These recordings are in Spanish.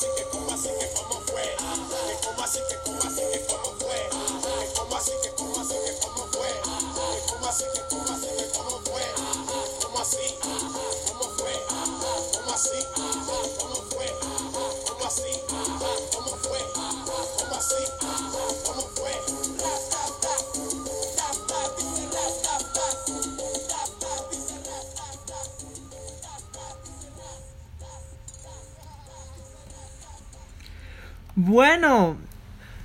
así que como así que cómo fue, que como así que cómo Bueno,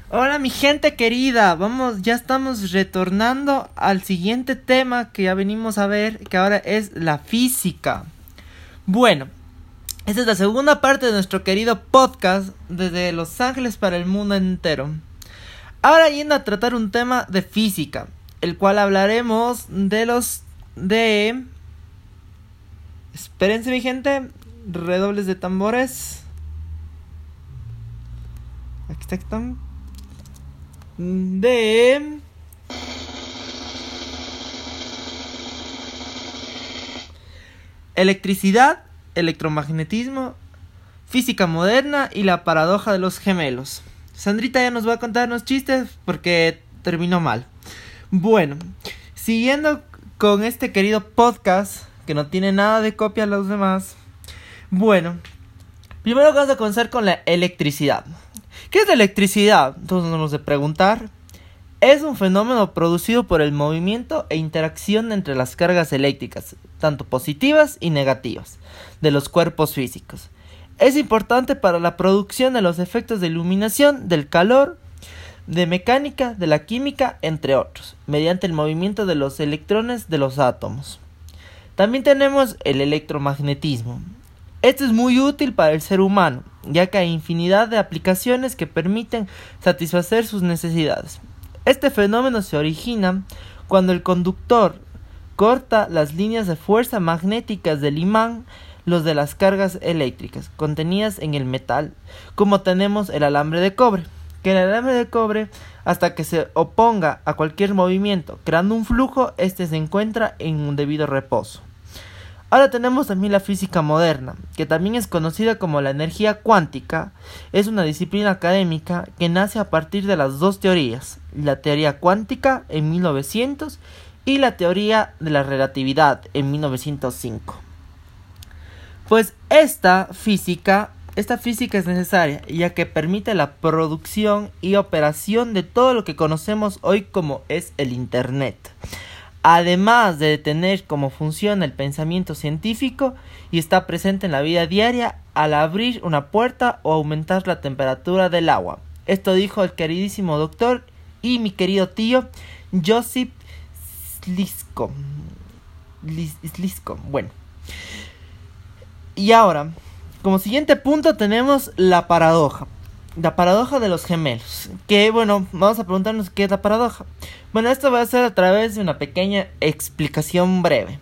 hola mi gente querida, vamos, ya estamos retornando al siguiente tema que ya venimos a ver, que ahora es la física. Bueno, esta es la segunda parte de nuestro querido podcast desde Los Ángeles para el mundo entero. Ahora yendo a tratar un tema de física, el cual hablaremos de los de... Espérense mi gente, redobles de tambores. Aquí están. De. Electricidad, electromagnetismo, física moderna y la paradoja de los gemelos. Sandrita ya nos va a contar unos chistes porque terminó mal. Bueno, siguiendo con este querido podcast que no tiene nada de copia a los demás. Bueno, primero vamos a comenzar con la electricidad. ¿Qué es la electricidad? Entonces nos de preguntar. Es un fenómeno producido por el movimiento e interacción entre las cargas eléctricas, tanto positivas y negativas, de los cuerpos físicos. Es importante para la producción de los efectos de iluminación, del calor, de mecánica, de la química, entre otros, mediante el movimiento de los electrones de los átomos. También tenemos el electromagnetismo. Esto es muy útil para el ser humano, ya que hay infinidad de aplicaciones que permiten satisfacer sus necesidades. Este fenómeno se origina cuando el conductor corta las líneas de fuerza magnéticas del imán, los de las cargas eléctricas contenidas en el metal, como tenemos el alambre de cobre, que el alambre de cobre hasta que se oponga a cualquier movimiento, creando un flujo, este se encuentra en un debido reposo. Ahora tenemos también la física moderna, que también es conocida como la energía cuántica. Es una disciplina académica que nace a partir de las dos teorías, la teoría cuántica en 1900 y la teoría de la relatividad en 1905. Pues esta física, esta física es necesaria ya que permite la producción y operación de todo lo que conocemos hoy como es el Internet además de tener cómo funciona el pensamiento científico y está presente en la vida diaria al abrir una puerta o aumentar la temperatura del agua. Esto dijo el queridísimo doctor y mi querido tío Josip Slisko. Slisko. Bueno. Y ahora, como siguiente punto tenemos la paradoja. La paradoja de los gemelos. Que bueno, vamos a preguntarnos qué es la paradoja. Bueno, esto va a ser a través de una pequeña explicación breve.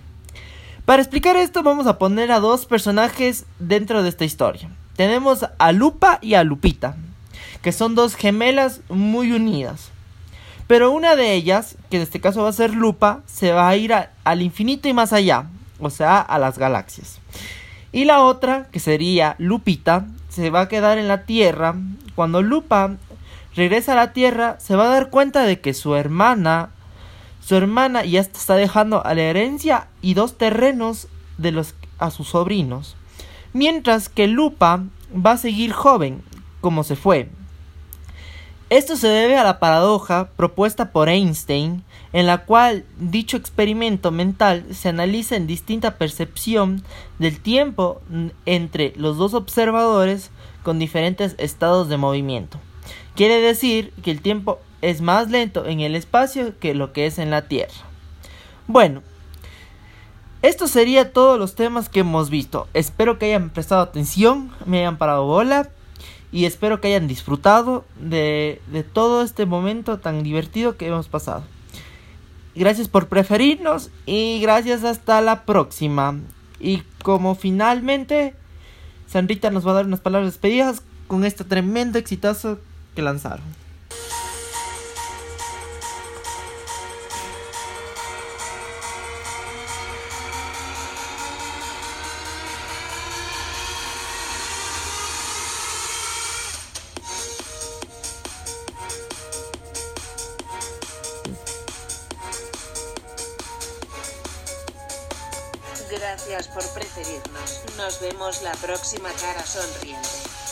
Para explicar esto vamos a poner a dos personajes dentro de esta historia. Tenemos a Lupa y a Lupita, que son dos gemelas muy unidas. Pero una de ellas, que en este caso va a ser Lupa, se va a ir al infinito y más allá, o sea, a las galaxias. Y la otra, que sería Lupita, se va a quedar en la Tierra. Cuando Lupa regresa a la Tierra, se va a dar cuenta de que su hermana, su hermana ya está dejando a la herencia y dos terrenos de los a sus sobrinos, mientras que Lupa va a seguir joven, como se fue. Esto se debe a la paradoja propuesta por Einstein, en la cual dicho experimento mental se analiza en distinta percepción del tiempo entre los dos observadores con diferentes estados de movimiento. Quiere decir que el tiempo es más lento en el espacio que lo que es en la Tierra. Bueno, esto sería todos los temas que hemos visto. Espero que hayan prestado atención, me hayan parado bola y espero que hayan disfrutado de, de todo este momento tan divertido que hemos pasado. Gracias por preferirnos y gracias hasta la próxima. Y como finalmente, Sandrita nos va a dar unas palabras despedidas con este tremendo exitazo que lanzaron. Gracias por preferirnos. Nos vemos la próxima cara sonriente.